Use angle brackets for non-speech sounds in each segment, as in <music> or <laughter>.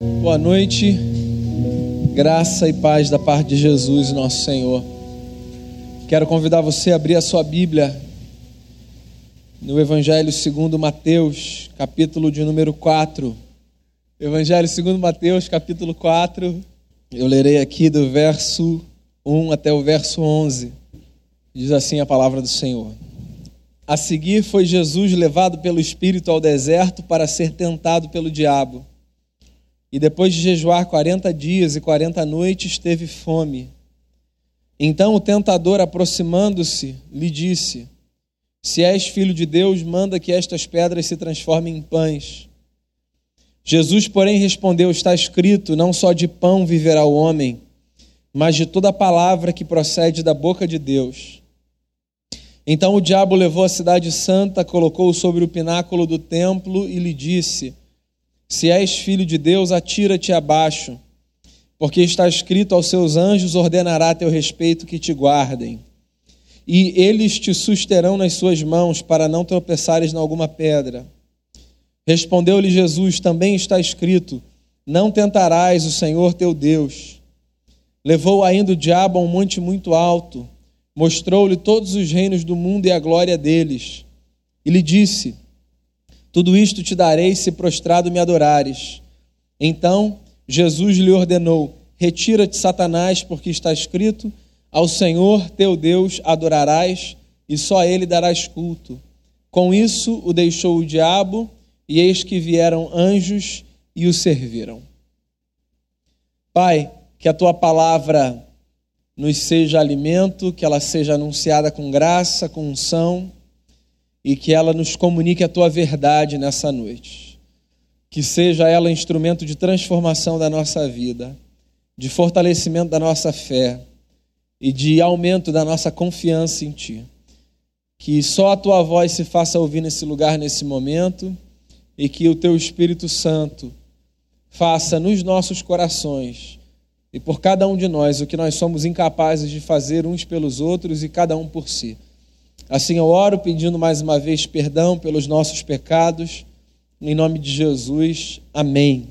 Boa noite, graça e paz da parte de Jesus, nosso Senhor. Quero convidar você a abrir a sua Bíblia no Evangelho segundo Mateus, capítulo de número 4. Evangelho segundo Mateus, capítulo 4. Eu lerei aqui do verso 1 até o verso 11. Diz assim a palavra do Senhor. A seguir foi Jesus levado pelo Espírito ao deserto para ser tentado pelo diabo. E depois de jejuar quarenta dias e quarenta noites, teve fome. Então o tentador, aproximando-se, lhe disse: Se és filho de Deus, manda que estas pedras se transformem em pães. Jesus, porém, respondeu: Está escrito: Não só de pão viverá o homem, mas de toda palavra que procede da boca de Deus. Então o diabo levou a cidade santa, colocou-o sobre o pináculo do templo e lhe disse: se és filho de Deus, atira-te abaixo, porque está escrito aos seus anjos ordenará a teu respeito que te guardem. E eles te susterão nas suas mãos para não tropeçares em alguma pedra. Respondeu-lhe Jesus: Também está escrito: Não tentarás o Senhor teu Deus. Levou ainda o diabo a um monte muito alto, mostrou-lhe todos os reinos do mundo e a glória deles, e lhe disse: tudo isto te darei se prostrado me adorares. Então Jesus lhe ordenou: Retira-te, Satanás, porque está escrito: Ao Senhor teu Deus adorarás e só a ele darás culto. Com isso o deixou o diabo, e eis que vieram anjos e o serviram. Pai, que a tua palavra nos seja alimento, que ela seja anunciada com graça, com unção e que ela nos comunique a tua verdade nessa noite. Que seja ela instrumento de transformação da nossa vida, de fortalecimento da nossa fé e de aumento da nossa confiança em ti. Que só a tua voz se faça ouvir nesse lugar, nesse momento, e que o teu Espírito Santo faça nos nossos corações e por cada um de nós o que nós somos incapazes de fazer uns pelos outros e cada um por si. Assim eu oro pedindo mais uma vez perdão pelos nossos pecados, em nome de Jesus. Amém.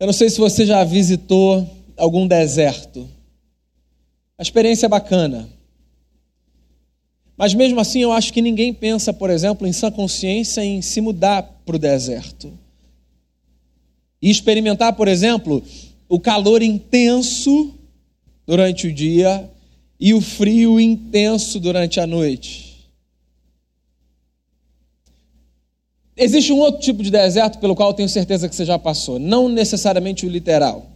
Eu não sei se você já visitou algum deserto. A experiência é bacana. Mas mesmo assim, eu acho que ninguém pensa, por exemplo, em sã consciência em se mudar para o deserto. E experimentar, por exemplo, o calor intenso durante o dia e o frio intenso durante a noite. Existe um outro tipo de deserto pelo qual tenho certeza que você já passou, não necessariamente o literal.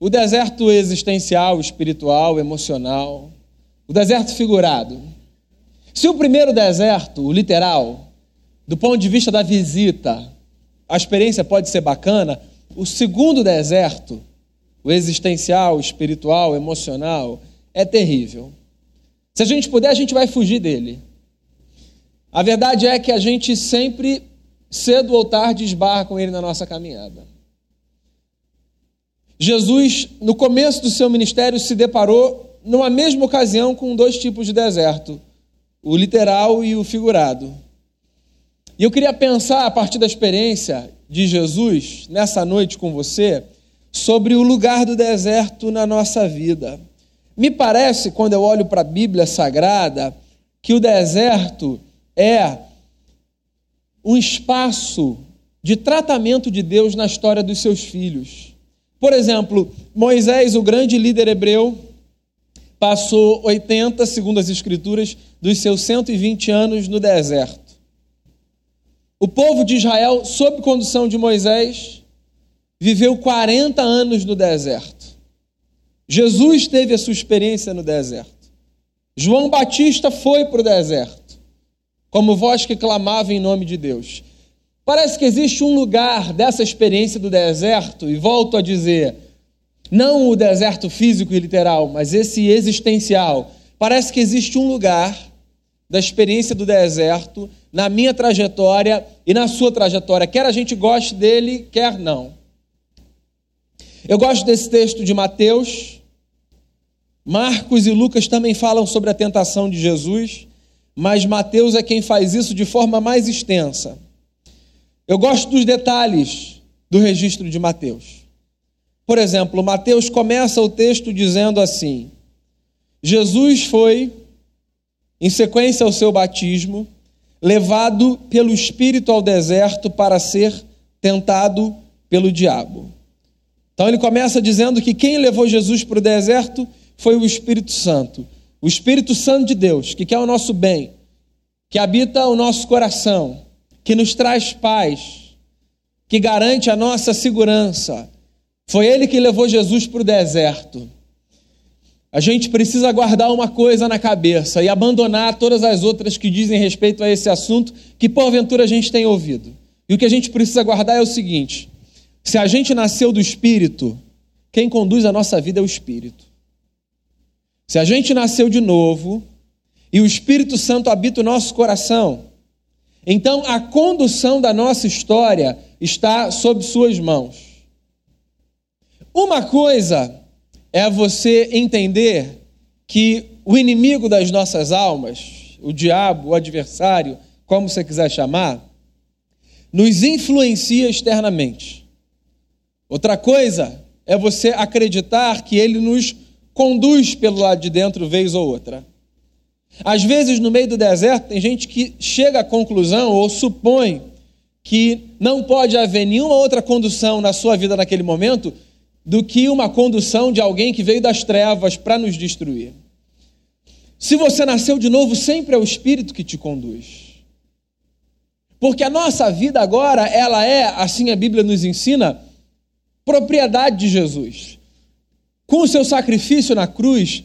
O deserto existencial, espiritual, emocional, o deserto figurado. Se o primeiro deserto, o literal, do ponto de vista da visita, a experiência pode ser bacana, o segundo deserto, o existencial, espiritual, emocional, é terrível. Se a gente puder, a gente vai fugir dele. A verdade é que a gente sempre, cedo ou tarde, esbarra com ele na nossa caminhada. Jesus, no começo do seu ministério, se deparou, numa mesma ocasião, com dois tipos de deserto: o literal e o figurado. E eu queria pensar, a partir da experiência de Jesus, nessa noite com você, sobre o lugar do deserto na nossa vida. Me parece, quando eu olho para a Bíblia Sagrada, que o deserto é um espaço de tratamento de Deus na história dos seus filhos. Por exemplo, Moisés, o grande líder hebreu, passou 80, segundo as Escrituras, dos seus 120 anos no deserto. O povo de Israel, sob condução de Moisés, viveu 40 anos no deserto. Jesus teve a sua experiência no deserto. João Batista foi para o deserto, como voz que clamava em nome de Deus. Parece que existe um lugar dessa experiência do deserto, e volto a dizer, não o deserto físico e literal, mas esse existencial. Parece que existe um lugar da experiência do deserto na minha trajetória e na sua trajetória, quer a gente goste dele, quer não. Eu gosto desse texto de Mateus. Marcos e Lucas também falam sobre a tentação de Jesus, mas Mateus é quem faz isso de forma mais extensa. Eu gosto dos detalhes do registro de Mateus. Por exemplo, Mateus começa o texto dizendo assim: Jesus foi, em sequência ao seu batismo, levado pelo Espírito ao deserto para ser tentado pelo diabo. Então ele começa dizendo que quem levou Jesus para o deserto foi o Espírito Santo. O Espírito Santo de Deus, que quer o nosso bem, que habita o nosso coração, que nos traz paz, que garante a nossa segurança. Foi ele que levou Jesus para o deserto. A gente precisa guardar uma coisa na cabeça e abandonar todas as outras que dizem respeito a esse assunto que porventura a gente tem ouvido. E o que a gente precisa guardar é o seguinte: se a gente nasceu do Espírito, quem conduz a nossa vida é o Espírito. Se a gente nasceu de novo e o Espírito Santo habita o nosso coração, então a condução da nossa história está sob suas mãos. Uma coisa é você entender que o inimigo das nossas almas, o diabo, o adversário, como você quiser chamar, nos influencia externamente. Outra coisa é você acreditar que ele nos conduz pelo lado de dentro, vez ou outra. Às vezes, no meio do deserto, tem gente que chega à conclusão ou supõe que não pode haver nenhuma outra condução na sua vida naquele momento do que uma condução de alguém que veio das trevas para nos destruir. Se você nasceu de novo, sempre é o Espírito que te conduz. Porque a nossa vida agora, ela é, assim a Bíblia nos ensina, propriedade de Jesus. Com o seu sacrifício na cruz,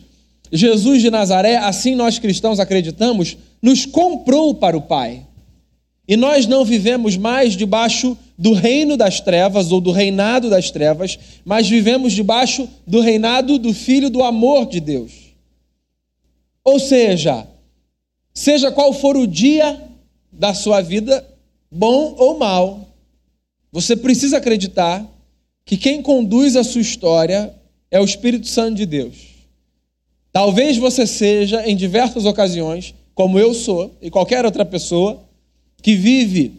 Jesus de Nazaré, assim nós cristãos acreditamos, nos comprou para o Pai. E nós não vivemos mais debaixo do reino das trevas ou do reinado das trevas, mas vivemos debaixo do reinado do Filho do amor de Deus. Ou seja, seja qual for o dia da sua vida, bom ou mal, você precisa acreditar que quem conduz a sua história é o Espírito Santo de Deus. Talvez você seja, em diversas ocasiões, como eu sou e qualquer outra pessoa, que vive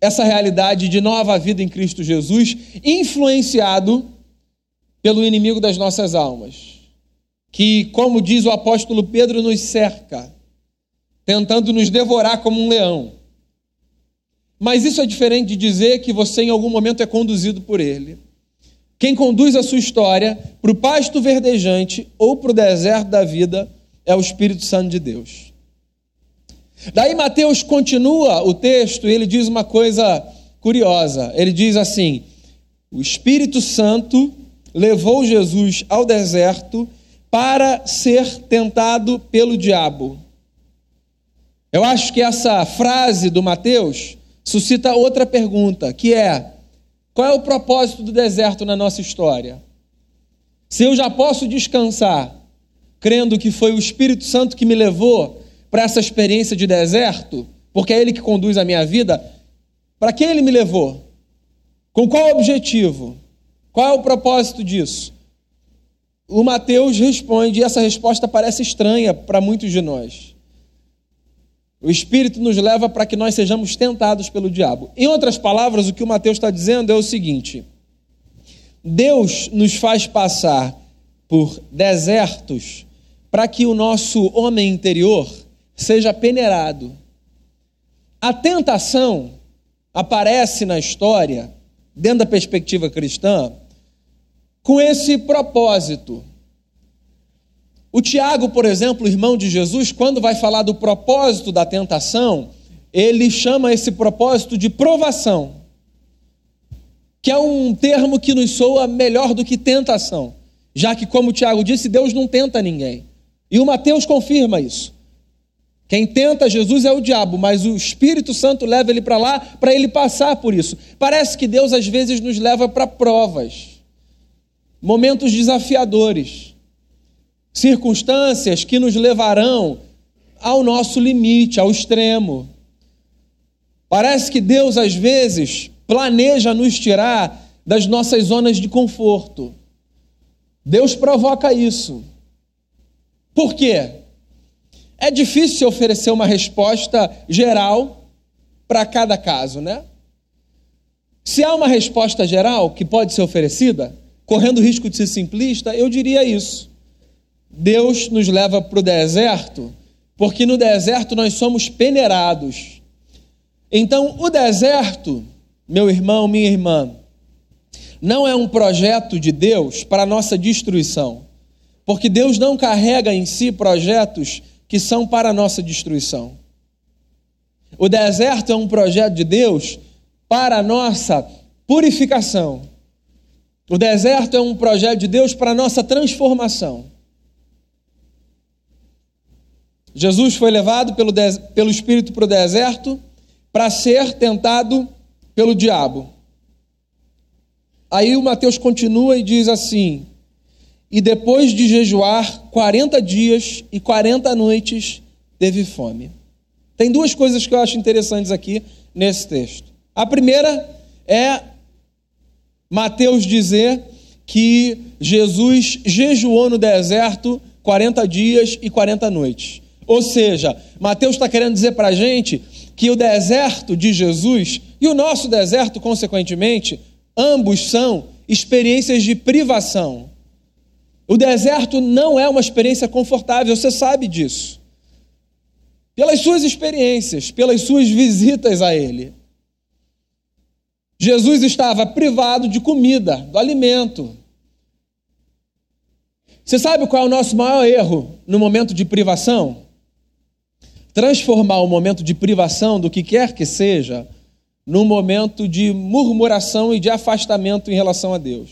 essa realidade de nova vida em Cristo Jesus, influenciado pelo inimigo das nossas almas, que, como diz o apóstolo Pedro, nos cerca, tentando nos devorar como um leão. Mas isso é diferente de dizer que você em algum momento é conduzido por ele. Quem conduz a sua história para o pasto verdejante ou para o deserto da vida é o Espírito Santo de Deus. Daí Mateus continua o texto e ele diz uma coisa curiosa. Ele diz assim: O Espírito Santo levou Jesus ao deserto para ser tentado pelo diabo. Eu acho que essa frase do Mateus suscita outra pergunta, que é: qual é o propósito do deserto na nossa história? Se eu já posso descansar crendo que foi o Espírito Santo que me levou para essa experiência de deserto, porque é Ele que conduz a minha vida, para que Ele me levou? Com qual objetivo? Qual é o propósito disso? O Mateus responde, e essa resposta parece estranha para muitos de nós. O Espírito nos leva para que nós sejamos tentados pelo diabo. Em outras palavras, o que o Mateus está dizendo é o seguinte: Deus nos faz passar por desertos para que o nosso homem interior seja peneirado. A tentação aparece na história, dentro da perspectiva cristã, com esse propósito. O Tiago, por exemplo, irmão de Jesus, quando vai falar do propósito da tentação, ele chama esse propósito de provação, que é um termo que nos soa melhor do que tentação, já que, como o Tiago disse, Deus não tenta ninguém. E o Mateus confirma isso. Quem tenta Jesus é o diabo, mas o Espírito Santo leva ele para lá para ele passar por isso. Parece que Deus às vezes nos leva para provas, momentos desafiadores, circunstâncias que nos levarão ao nosso limite, ao extremo. Parece que Deus às vezes planeja nos tirar das nossas zonas de conforto. Deus provoca isso. Por quê? É difícil oferecer uma resposta geral para cada caso, né? Se há uma resposta geral que pode ser oferecida, correndo o risco de ser simplista, eu diria isso. Deus nos leva para o deserto, porque no deserto nós somos peneirados. Então, o deserto, meu irmão, minha irmã, não é um projeto de Deus para nossa destruição, porque Deus não carrega em si projetos que são para a nossa destruição. O deserto é um projeto de Deus para a nossa purificação. O deserto é um projeto de Deus para a nossa transformação. Jesus foi levado pelo, pelo Espírito para o deserto para ser tentado pelo diabo. Aí o Mateus continua e diz assim: E depois de jejuar 40 dias e 40 noites, teve fome. Tem duas coisas que eu acho interessantes aqui nesse texto. A primeira é Mateus dizer que Jesus jejuou no deserto 40 dias e 40 noites. Ou seja, Mateus está querendo dizer para a gente que o deserto de Jesus e o nosso deserto, consequentemente, Ambos são experiências de privação. O deserto não é uma experiência confortável, você sabe disso. Pelas suas experiências, pelas suas visitas a Ele. Jesus estava privado de comida, do alimento. Você sabe qual é o nosso maior erro no momento de privação? Transformar o momento de privação do que quer que seja num momento de murmuração e de afastamento em relação a Deus.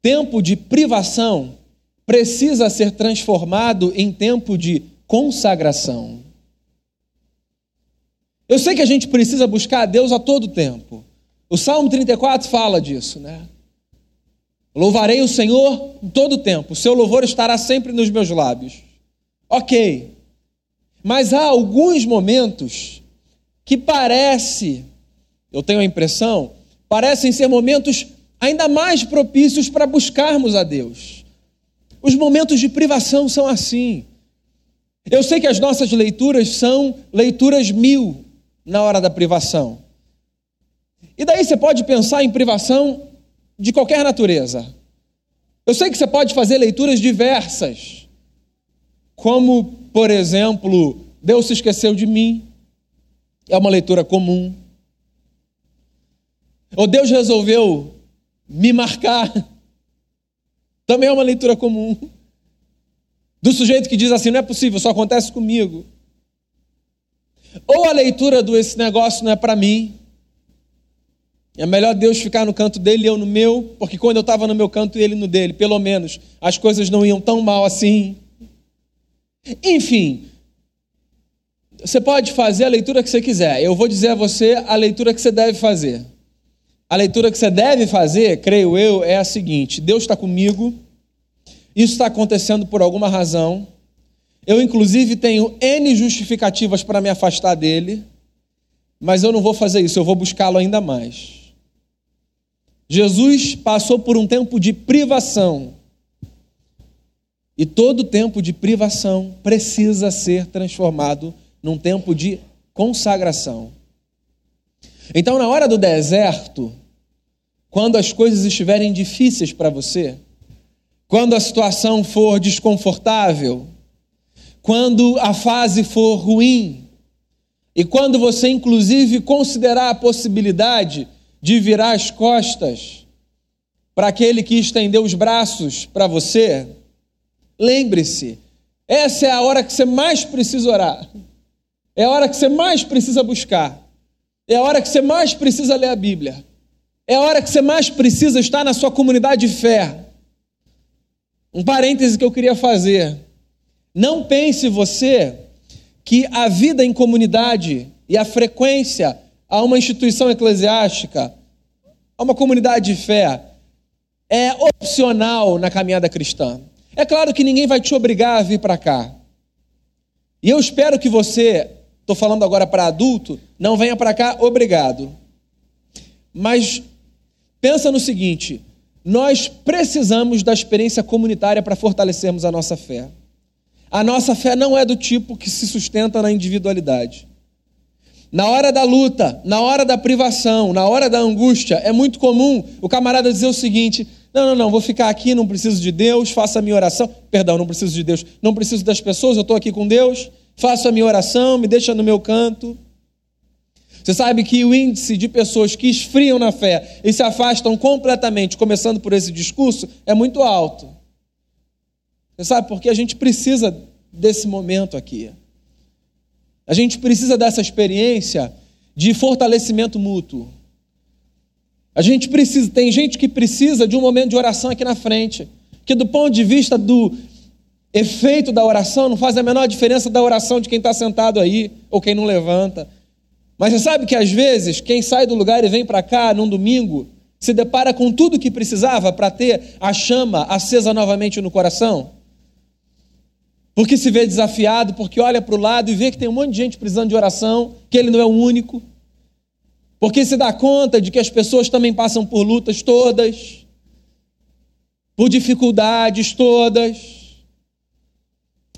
Tempo de privação precisa ser transformado em tempo de consagração. Eu sei que a gente precisa buscar a Deus a todo tempo. O Salmo 34 fala disso, né? Louvarei o Senhor em todo tempo, o seu louvor estará sempre nos meus lábios. Ok, mas há alguns momentos que parece, eu tenho a impressão, parecem ser momentos ainda mais propícios para buscarmos a Deus. Os momentos de privação são assim. Eu sei que as nossas leituras são leituras mil na hora da privação. E daí você pode pensar em privação de qualquer natureza. Eu sei que você pode fazer leituras diversas, como, por exemplo, Deus se esqueceu de mim, é uma leitura comum. Ou Deus resolveu me marcar. Também é uma leitura comum. Do sujeito que diz assim: não é possível, só acontece comigo. Ou a leitura do esse negócio não é para mim. É melhor Deus ficar no canto dele e eu no meu, porque quando eu estava no meu canto e ele no dele, pelo menos as coisas não iam tão mal assim. Enfim, você pode fazer a leitura que você quiser. Eu vou dizer a você a leitura que você deve fazer. A leitura que você deve fazer, creio eu, é a seguinte: Deus está comigo, isso está acontecendo por alguma razão. Eu, inclusive, tenho N justificativas para me afastar dele, mas eu não vou fazer isso, eu vou buscá-lo ainda mais. Jesus passou por um tempo de privação. E todo tempo de privação precisa ser transformado num tempo de consagração. Então, na hora do deserto, quando as coisas estiverem difíceis para você, quando a situação for desconfortável, quando a fase for ruim, e quando você, inclusive, considerar a possibilidade de virar as costas para aquele que estendeu os braços para você, lembre-se, essa é a hora que você mais precisa orar. É a hora que você mais precisa buscar. É a hora que você mais precisa ler a Bíblia. É a hora que você mais precisa estar na sua comunidade de fé. Um parêntese que eu queria fazer. Não pense você que a vida em comunidade e a frequência a uma instituição eclesiástica, a uma comunidade de fé, é opcional na caminhada cristã. É claro que ninguém vai te obrigar a vir para cá. E eu espero que você estou falando agora para adulto, não venha para cá, obrigado. Mas pensa no seguinte: nós precisamos da experiência comunitária para fortalecermos a nossa fé. A nossa fé não é do tipo que se sustenta na individualidade. Na hora da luta, na hora da privação, na hora da angústia, é muito comum o camarada dizer o seguinte: não, não, não, vou ficar aqui, não preciso de Deus, faça a minha oração. Perdão, não preciso de Deus, não preciso das pessoas, eu estou aqui com Deus, faço a minha oração, me deixa no meu canto. Você sabe que o índice de pessoas que esfriam na fé e se afastam completamente, começando por esse discurso, é muito alto. Você sabe porque a gente precisa desse momento aqui. A gente precisa dessa experiência de fortalecimento mútuo. A gente precisa, tem gente que precisa de um momento de oração aqui na frente, que do ponto de vista do efeito da oração não faz a menor diferença da oração de quem está sentado aí ou quem não levanta. Mas você sabe que às vezes quem sai do lugar e vem para cá num domingo se depara com tudo que precisava para ter a chama acesa novamente no coração? Porque se vê desafiado, porque olha para o lado e vê que tem um monte de gente precisando de oração, que ele não é o único. Porque se dá conta de que as pessoas também passam por lutas todas, por dificuldades todas.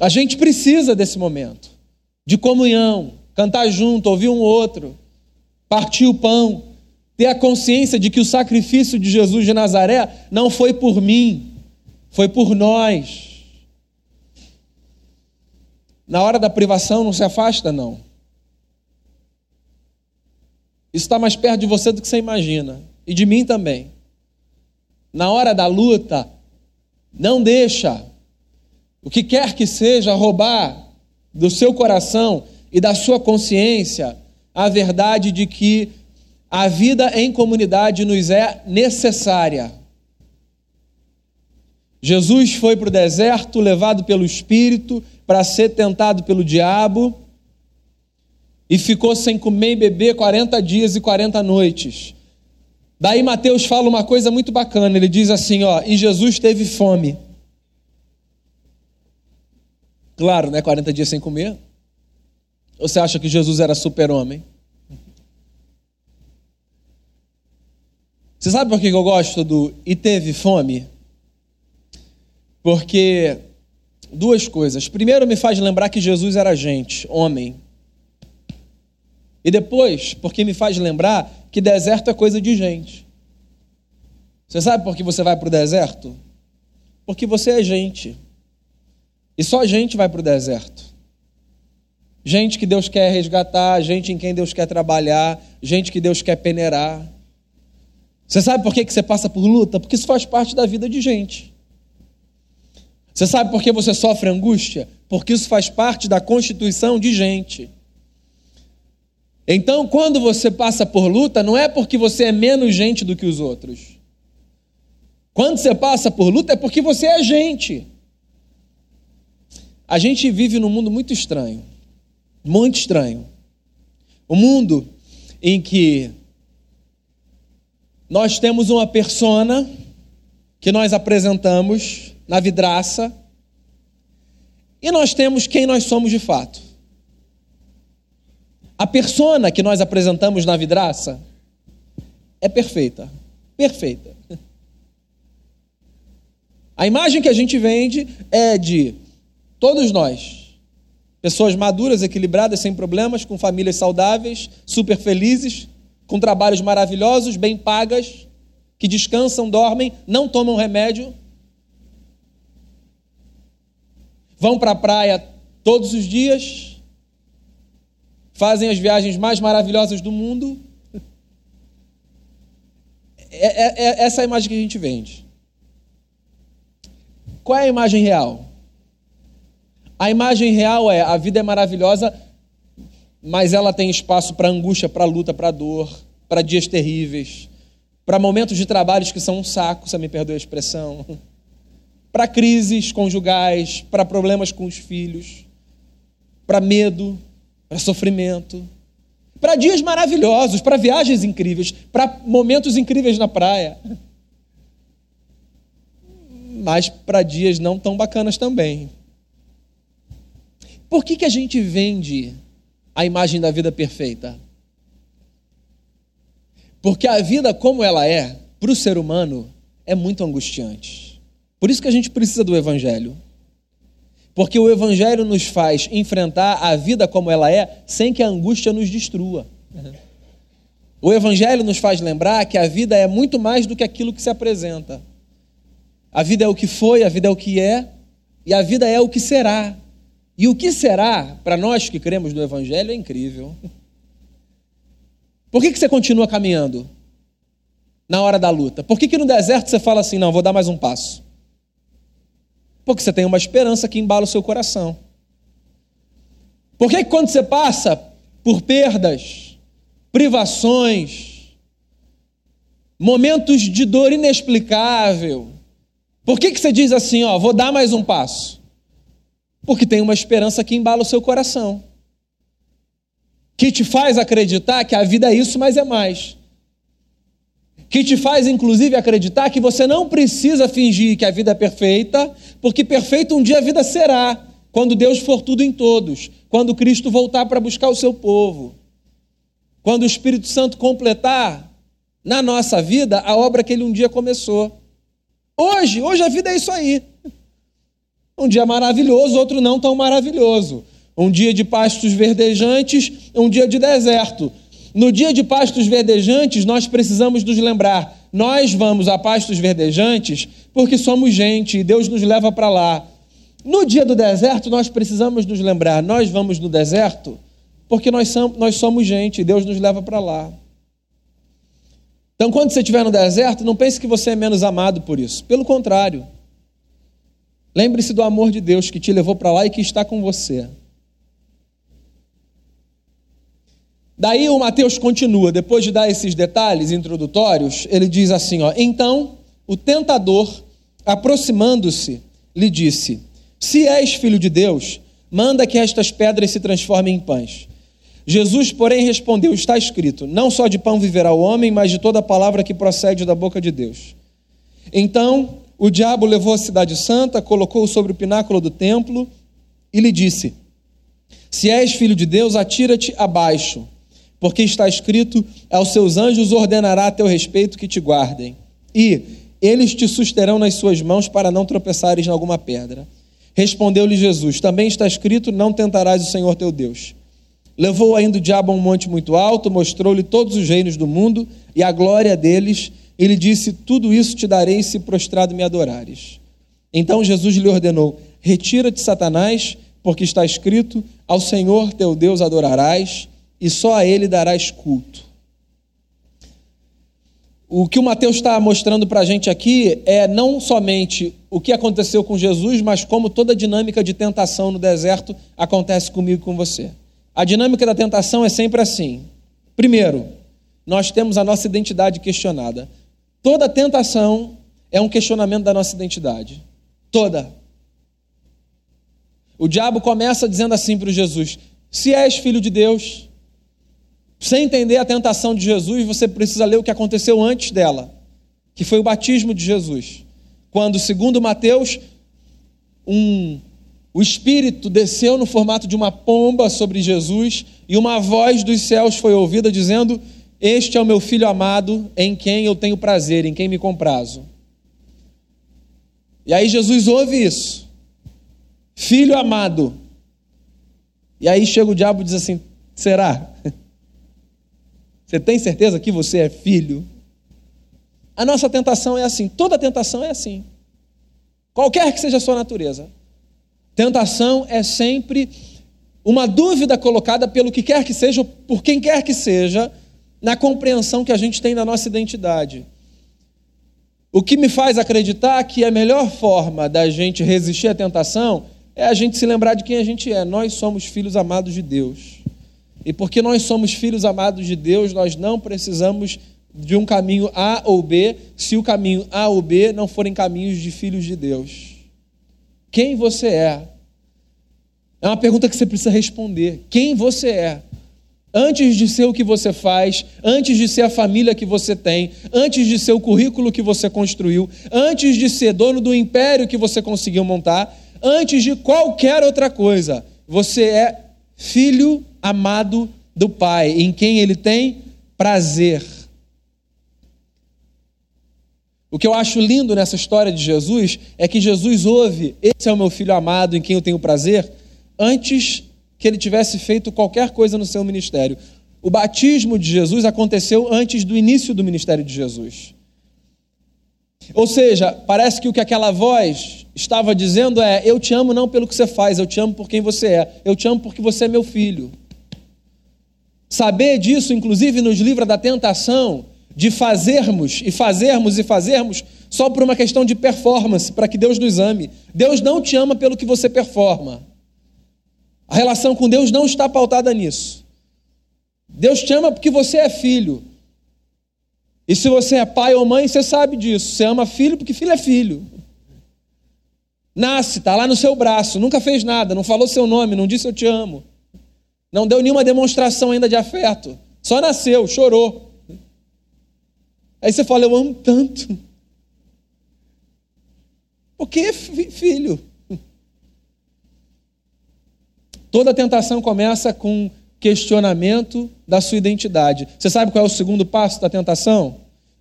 A gente precisa desse momento de comunhão, cantar junto, ouvir um outro, partir o pão, ter a consciência de que o sacrifício de Jesus de Nazaré não foi por mim, foi por nós. Na hora da privação não se afasta, não. Isso está mais perto de você do que você imagina. E de mim também. Na hora da luta, não deixa o que quer que seja roubar do seu coração e da sua consciência a verdade de que a vida em comunidade nos é necessária. Jesus foi para o deserto, levado pelo Espírito, para ser tentado pelo diabo e ficou sem comer e beber 40 dias e 40 noites. Daí Mateus fala uma coisa muito bacana, ele diz assim, ó, e Jesus teve fome. Claro, né, 40 dias sem comer. Você acha que Jesus era super-homem? Você sabe por que eu gosto do e teve fome? Porque duas coisas. Primeiro, me faz lembrar que Jesus era gente, homem. E depois, porque me faz lembrar que deserto é coisa de gente. Você sabe por que você vai para o deserto? Porque você é gente. E só gente vai para o deserto. Gente que Deus quer resgatar, gente em quem Deus quer trabalhar, gente que Deus quer peneirar. Você sabe por que você passa por luta? Porque isso faz parte da vida de gente. Você sabe por que você sofre angústia? Porque isso faz parte da constituição de gente. Então, quando você passa por luta, não é porque você é menos gente do que os outros. Quando você passa por luta, é porque você é gente. A gente vive num mundo muito estranho. Muito estranho. Um mundo em que nós temos uma persona que nós apresentamos na vidraça e nós temos quem nós somos de fato. A persona que nós apresentamos na vidraça é perfeita. Perfeita. A imagem que a gente vende é de todos nós, pessoas maduras, equilibradas, sem problemas, com famílias saudáveis, super felizes, com trabalhos maravilhosos, bem pagas, que descansam, dormem, não tomam remédio, vão para a praia todos os dias, fazem as viagens mais maravilhosas do mundo. É, é, é essa é a imagem que a gente vende. Qual é a imagem real? A imagem real é a vida é maravilhosa, mas ela tem espaço para angústia, para luta, para dor, para dias terríveis, para momentos de trabalhos que são um saco, se me perdoe a expressão, <laughs> para crises conjugais, para problemas com os filhos, para medo, para sofrimento, para dias maravilhosos, para viagens incríveis, para momentos incríveis na praia. Mas para dias não tão bacanas também. Por que, que a gente vende a imagem da vida perfeita? Porque a vida como ela é, para o ser humano, é muito angustiante. Por isso que a gente precisa do Evangelho. Porque o Evangelho nos faz enfrentar a vida como ela é, sem que a angústia nos destrua. O Evangelho nos faz lembrar que a vida é muito mais do que aquilo que se apresenta. A vida é o que foi, a vida é o que é, e a vida é o que será. E o que será, para nós que cremos no Evangelho, é incrível. Por que, que você continua caminhando na hora da luta? Por que, que no deserto você fala assim, não, vou dar mais um passo? Porque você tem uma esperança que embala o seu coração. Por que, quando você passa por perdas, privações, momentos de dor inexplicável, por que, que você diz assim, ó, vou dar mais um passo? Porque tem uma esperança que embala o seu coração que te faz acreditar que a vida é isso, mas é mais. Que te faz, inclusive, acreditar que você não precisa fingir que a vida é perfeita, porque perfeita um dia a vida será, quando Deus for tudo em todos, quando Cristo voltar para buscar o seu povo, quando o Espírito Santo completar na nossa vida a obra que ele um dia começou. Hoje, hoje a vida é isso aí. Um dia maravilhoso, outro não tão maravilhoso. Um dia de pastos verdejantes, um dia de deserto. No dia de pastos verdejantes, nós precisamos nos lembrar: nós vamos a pastos verdejantes porque somos gente e Deus nos leva para lá. No dia do deserto, nós precisamos nos lembrar: nós vamos no deserto porque nós somos, gente e Deus nos leva para lá. Então, quando você estiver no deserto, não pense que você é menos amado por isso. Pelo contrário. Lembre-se do amor de Deus que te levou para lá e que está com você. Daí o Mateus continua, depois de dar esses detalhes introdutórios, ele diz assim: ó, Então o tentador, aproximando-se, lhe disse: Se és filho de Deus, manda que estas pedras se transformem em pães. Jesus, porém, respondeu: Está escrito: Não só de pão viverá o homem, mas de toda palavra que procede da boca de Deus. Então o diabo levou a cidade santa, colocou-o sobre o pináculo do templo e lhe disse: Se és filho de Deus, atira-te abaixo porque está escrito: aos seus anjos ordenará a teu respeito que te guardem, e eles te susterão nas suas mãos para não tropeçares em alguma pedra. Respondeu-lhe Jesus: Também está escrito: Não tentarás o Senhor teu Deus. Levou ainda o diabo a um monte muito alto, mostrou-lhe todos os reinos do mundo e a glória deles, e lhe disse: Tudo isso te darei se prostrado me adorares. Então Jesus lhe ordenou: Retira-te, Satanás, porque está escrito: Ao Senhor teu Deus adorarás e só a ele darás culto. O que o Mateus está mostrando para a gente aqui é não somente o que aconteceu com Jesus, mas como toda a dinâmica de tentação no deserto acontece comigo e com você. A dinâmica da tentação é sempre assim. Primeiro, nós temos a nossa identidade questionada. Toda tentação é um questionamento da nossa identidade. Toda. O diabo começa dizendo assim para Jesus: Se és filho de Deus, sem entender a tentação de Jesus, você precisa ler o que aconteceu antes dela, que foi o batismo de Jesus. Quando, segundo Mateus, um, o Espírito desceu no formato de uma pomba sobre Jesus e uma voz dos céus foi ouvida dizendo: Este é o meu filho amado, em quem eu tenho prazer, em quem me comprazo. E aí Jesus ouve isso. Filho amado. E aí chega o diabo e diz assim: Será? <laughs> Você tem certeza que você é filho? A nossa tentação é assim, toda tentação é assim. Qualquer que seja a sua natureza. Tentação é sempre uma dúvida colocada pelo que quer que seja, por quem quer que seja, na compreensão que a gente tem da nossa identidade. O que me faz acreditar que a melhor forma da gente resistir à tentação é a gente se lembrar de quem a gente é. Nós somos filhos amados de Deus. E porque nós somos filhos amados de Deus, nós não precisamos de um caminho A ou B, se o caminho A ou B não forem caminhos de filhos de Deus. Quem você é? É uma pergunta que você precisa responder. Quem você é? Antes de ser o que você faz, antes de ser a família que você tem, antes de ser o currículo que você construiu, antes de ser dono do império que você conseguiu montar, antes de qualquer outra coisa, você é filho amado do Pai, em quem ele tem prazer. O que eu acho lindo nessa história de Jesus é que Jesus ouve: Esse é o meu filho amado em quem eu tenho prazer, antes que ele tivesse feito qualquer coisa no seu ministério. O batismo de Jesus aconteceu antes do início do ministério de Jesus. Ou seja, parece que o que aquela voz estava dizendo é: Eu te amo não pelo que você faz, eu te amo por quem você é, eu te amo porque você é meu filho. Saber disso, inclusive, nos livra da tentação de fazermos e fazermos e fazermos só por uma questão de performance, para que Deus nos ame. Deus não te ama pelo que você performa. A relação com Deus não está pautada nisso. Deus te ama porque você é filho. E se você é pai ou mãe, você sabe disso. Você ama filho porque filho é filho. Nasce, está lá no seu braço, nunca fez nada, não falou seu nome, não disse eu te amo. Não deu nenhuma demonstração ainda de afeto. Só nasceu, chorou. Aí você fala, eu amo tanto. Porque filho. Toda tentação começa com questionamento da sua identidade. Você sabe qual é o segundo passo da tentação?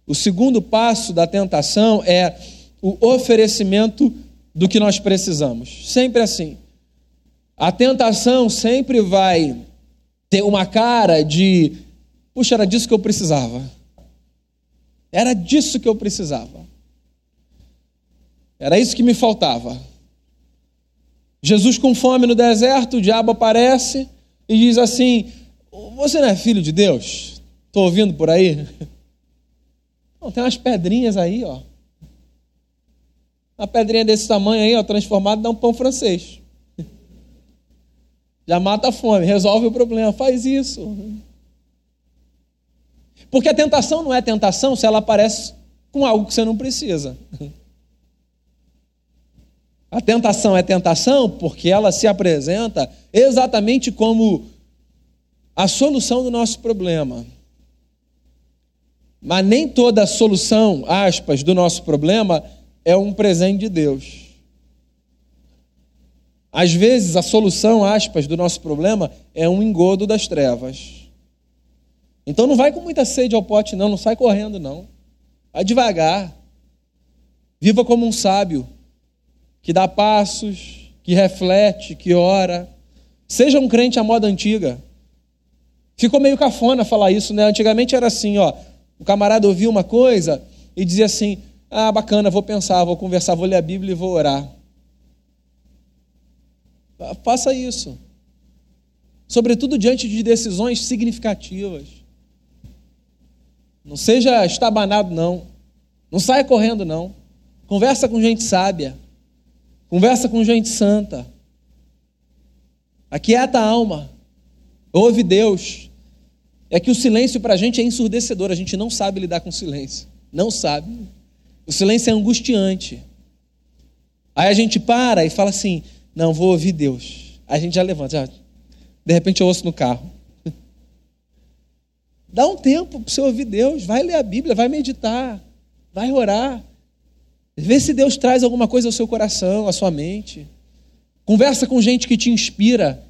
O segundo passo da tentação é o oferecimento do que nós precisamos. Sempre assim. A tentação sempre vai ter uma cara de: puxa, era disso que eu precisava. Era disso que eu precisava. Era isso que me faltava. Jesus com fome no deserto, o diabo aparece e diz assim: Você não é filho de Deus? Estou ouvindo por aí? <laughs> Não, tem umas pedrinhas aí, ó. Uma pedrinha desse tamanho aí, ó, transformada, dá um pão francês. Já mata a fome, resolve o problema, faz isso. Porque a tentação não é tentação se ela aparece com algo que você não precisa. A tentação é tentação porque ela se apresenta exatamente como a solução do nosso problema. Mas nem toda solução, aspas, do nosso problema é um presente de Deus. Às vezes a solução, aspas, do nosso problema é um engodo das trevas. Então não vai com muita sede ao pote, não, não sai correndo, não. Vai devagar. Viva como um sábio que dá passos, que reflete, que ora. Seja um crente à moda antiga. Ficou meio cafona falar isso, né? Antigamente era assim, ó. O camarada ouvia uma coisa e dizia assim: Ah, bacana, vou pensar, vou conversar, vou ler a Bíblia e vou orar. Faça isso. Sobretudo diante de decisões significativas. Não seja estabanado, não. Não saia correndo, não. Conversa com gente sábia. Conversa com gente santa. Aquieta a alma. Ouve Deus. É que o silêncio para a gente é ensurdecedor. A gente não sabe lidar com silêncio. Não sabe. O silêncio é angustiante. Aí a gente para e fala assim: Não, vou ouvir Deus. A gente já levanta. Já, de repente eu ouço no carro. Dá um tempo para você ouvir Deus. Vai ler a Bíblia, vai meditar, vai orar. Vê se Deus traz alguma coisa ao seu coração, à sua mente. Conversa com gente que te inspira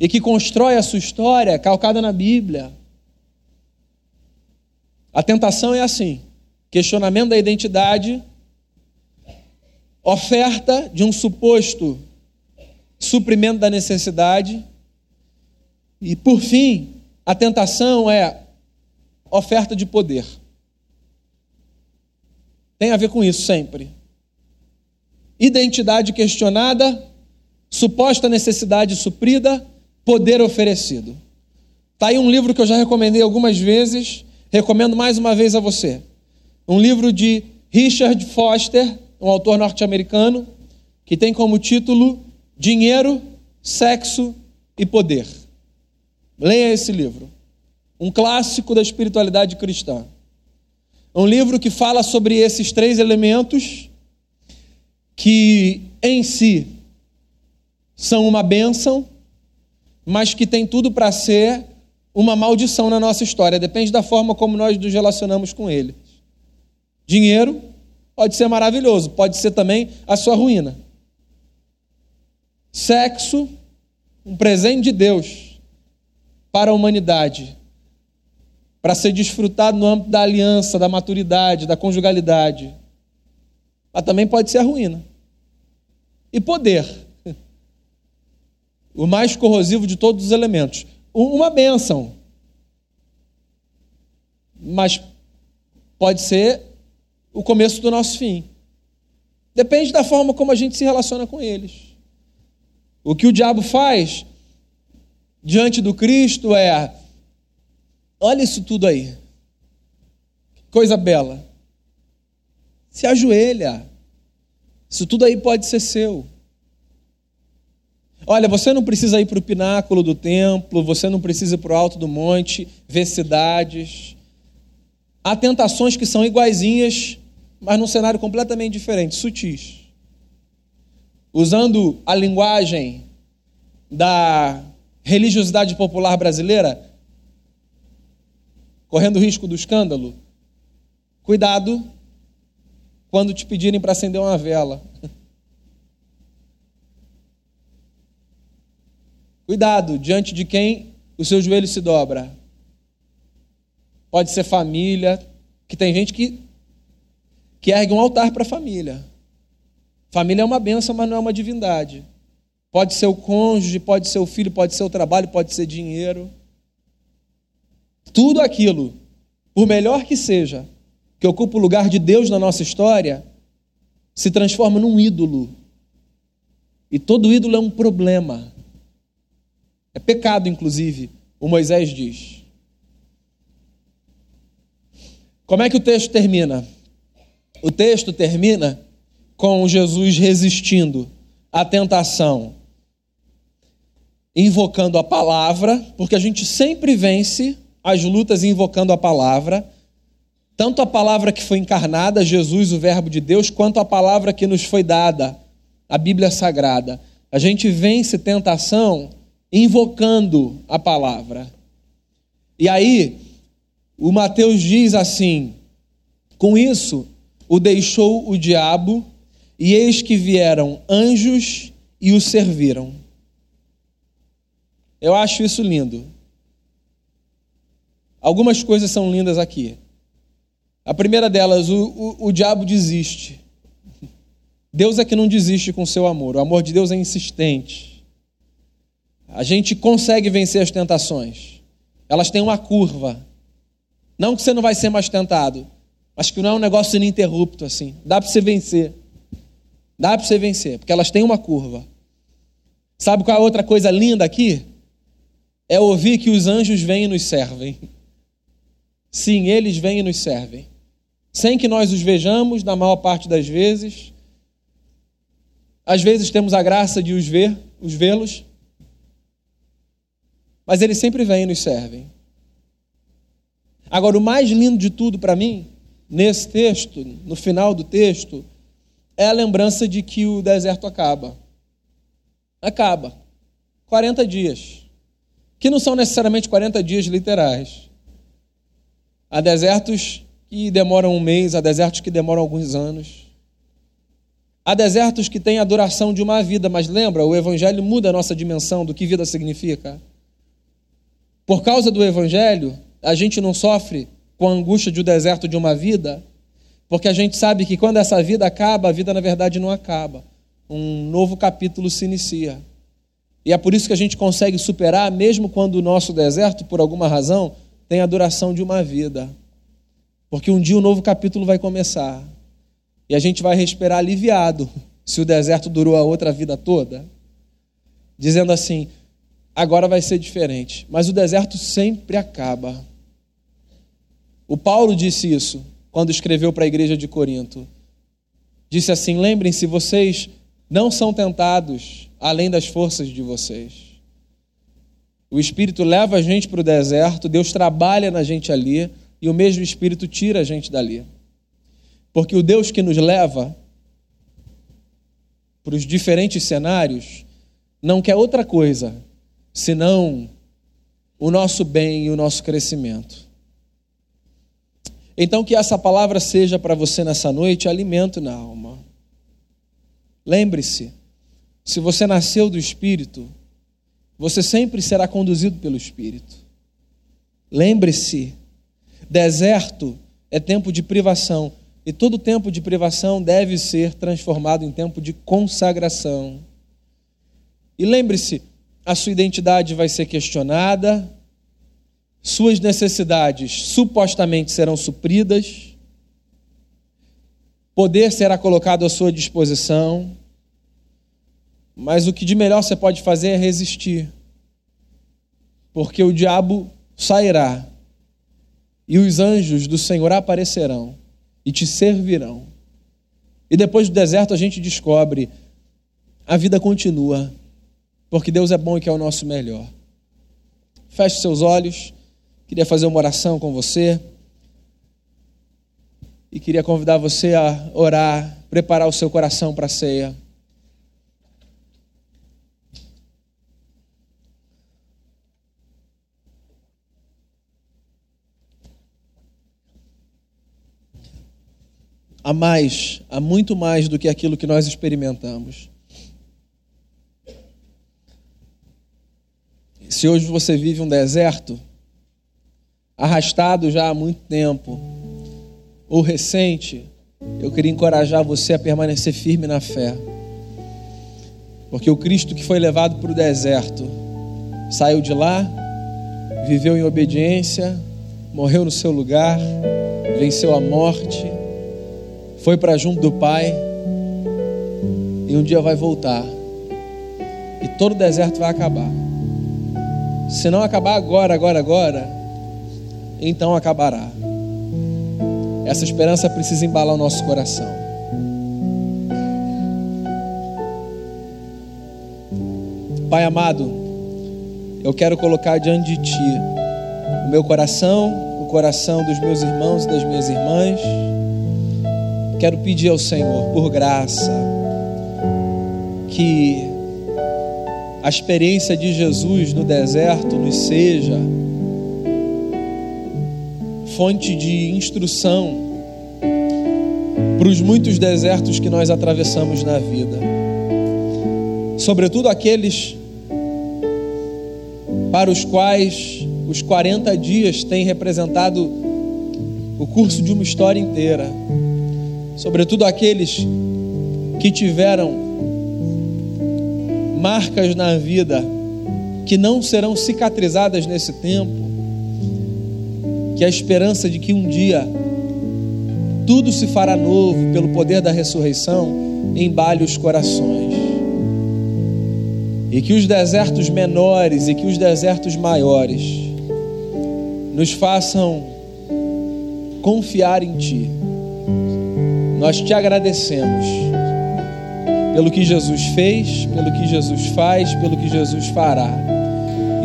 e que constrói a sua história calcada na Bíblia. A tentação é assim: questionamento da identidade, oferta de um suposto suprimento da necessidade, e por fim, a tentação é oferta de poder. Tem a ver com isso sempre. Identidade questionada, suposta necessidade suprida, poder oferecido. Está aí um livro que eu já recomendei algumas vezes, recomendo mais uma vez a você. Um livro de Richard Foster, um autor norte-americano, que tem como título Dinheiro, Sexo e Poder. Leia esse livro. Um clássico da espiritualidade cristã. É um livro que fala sobre esses três elementos que em si são uma bênção, mas que tem tudo para ser uma maldição na nossa história. Depende da forma como nós nos relacionamos com eles. Dinheiro pode ser maravilhoso, pode ser também a sua ruína. Sexo, um presente de Deus para a humanidade para ser desfrutado no âmbito da aliança, da maturidade, da conjugalidade. mas também pode ser a ruína. E poder, <laughs> o mais corrosivo de todos os elementos. Uma bênção, mas pode ser o começo do nosso fim. Depende da forma como a gente se relaciona com eles. O que o diabo faz diante do Cristo é: olha isso tudo aí, coisa bela. Se ajoelha, isso tudo aí pode ser seu. Olha, você não precisa ir para o pináculo do templo, você não precisa ir para o alto do monte, ver cidades. Há tentações que são iguaizinhas, mas num cenário completamente diferente, sutis. Usando a linguagem da religiosidade popular brasileira, correndo risco do escândalo, cuidado quando te pedirem para acender uma vela. <laughs> Cuidado diante de quem o seu joelho se dobra. Pode ser família, que tem gente que, que ergue um altar para a família. Família é uma benção, mas não é uma divindade. Pode ser o cônjuge, pode ser o filho, pode ser o trabalho, pode ser dinheiro. Tudo aquilo, por melhor que seja, que ocupa o lugar de Deus na nossa história, se transforma num ídolo. E todo ídolo é um problema. É pecado, inclusive, o Moisés diz. Como é que o texto termina? O texto termina com Jesus resistindo à tentação, invocando a palavra, porque a gente sempre vence as lutas invocando a palavra, tanto a palavra que foi encarnada, Jesus, o Verbo de Deus, quanto a palavra que nos foi dada, a Bíblia Sagrada. A gente vence tentação invocando a palavra. E aí, o Mateus diz assim: com isso, o deixou o diabo, e eis que vieram anjos e o serviram. Eu acho isso lindo. Algumas coisas são lindas aqui. A primeira delas, o, o, o diabo desiste. Deus é que não desiste com seu amor. O amor de Deus é insistente. A gente consegue vencer as tentações. Elas têm uma curva. Não que você não vai ser mais tentado, mas que não é um negócio ininterrupto assim. Dá para você vencer. Dá para você vencer, porque elas têm uma curva. Sabe qual é a outra coisa linda aqui? É ouvir que os anjos vêm e nos servem. Sim, eles vêm e nos servem. Sem que nós os vejamos, na maior parte das vezes. Às vezes temos a graça de os ver, os vê-los, mas eles sempre vêm e nos servem. Agora, o mais lindo de tudo para mim, nesse texto, no final do texto, é a lembrança de que o deserto acaba. Acaba. 40 dias. Que não são necessariamente 40 dias literais. Há desertos que demoram um mês, há desertos que demoram alguns anos. Há desertos que têm a duração de uma vida, mas lembra, o Evangelho muda a nossa dimensão do que vida significa. Por causa do Evangelho, a gente não sofre com a angústia de um deserto de uma vida, porque a gente sabe que quando essa vida acaba, a vida na verdade não acaba. Um novo capítulo se inicia. E é por isso que a gente consegue superar, mesmo quando o nosso deserto, por alguma razão, tem a duração de uma vida. Porque um dia um novo capítulo vai começar. E a gente vai respirar aliviado, <laughs> se o deserto durou a outra vida toda. Dizendo assim: agora vai ser diferente. Mas o deserto sempre acaba. O Paulo disse isso quando escreveu para a igreja de Corinto. Disse assim: lembrem-se, vocês não são tentados além das forças de vocês. O Espírito leva a gente para o deserto, Deus trabalha na gente ali, e o mesmo Espírito tira a gente dali. Porque o Deus que nos leva para os diferentes cenários não quer outra coisa senão o nosso bem e o nosso crescimento. Então, que essa palavra seja para você nessa noite alimento na alma. Lembre-se, se você nasceu do Espírito, você sempre será conduzido pelo Espírito. Lembre-se, deserto é tempo de privação, E todo tempo de privação deve ser transformado em tempo de consagração. E lembre-se, a sua identidade vai ser questionada, suas necessidades supostamente serão supridas, poder será colocado à sua disposição, mas o que de melhor você pode fazer é resistir, porque o diabo sairá e os anjos do Senhor aparecerão e te servirão. E depois do deserto a gente descobre a vida continua, porque Deus é bom e quer o nosso melhor. Feche seus olhos, queria fazer uma oração com você e queria convidar você a orar, preparar o seu coração para a ceia. Há mais, há muito mais do que aquilo que nós experimentamos. Se hoje você vive um deserto, arrastado já há muito tempo, ou recente, eu queria encorajar você a permanecer firme na fé. Porque o Cristo que foi levado para o deserto saiu de lá, viveu em obediência, morreu no seu lugar, venceu a morte, foi para junto do Pai e um dia vai voltar. E todo o deserto vai acabar. Se não acabar agora, agora, agora, então acabará. Essa esperança precisa embalar o nosso coração. Pai amado, eu quero colocar diante de Ti o meu coração, o coração dos meus irmãos e das minhas irmãs. Quero pedir ao Senhor, por graça, que a experiência de Jesus no deserto nos seja fonte de instrução para os muitos desertos que nós atravessamos na vida. Sobretudo aqueles para os quais os 40 dias têm representado o curso de uma história inteira. Sobretudo aqueles que tiveram marcas na vida que não serão cicatrizadas nesse tempo que a esperança de que um dia tudo se fará novo pelo poder da ressurreição embale os corações. E que os desertos menores e que os desertos maiores nos façam confiar em Ti. Nós te agradecemos pelo que Jesus fez, pelo que Jesus faz, pelo que Jesus fará.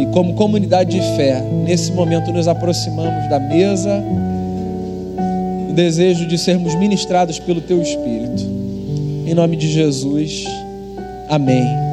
E como comunidade de fé, nesse momento nos aproximamos da mesa, o desejo de sermos ministrados pelo Teu Espírito. Em nome de Jesus, amém.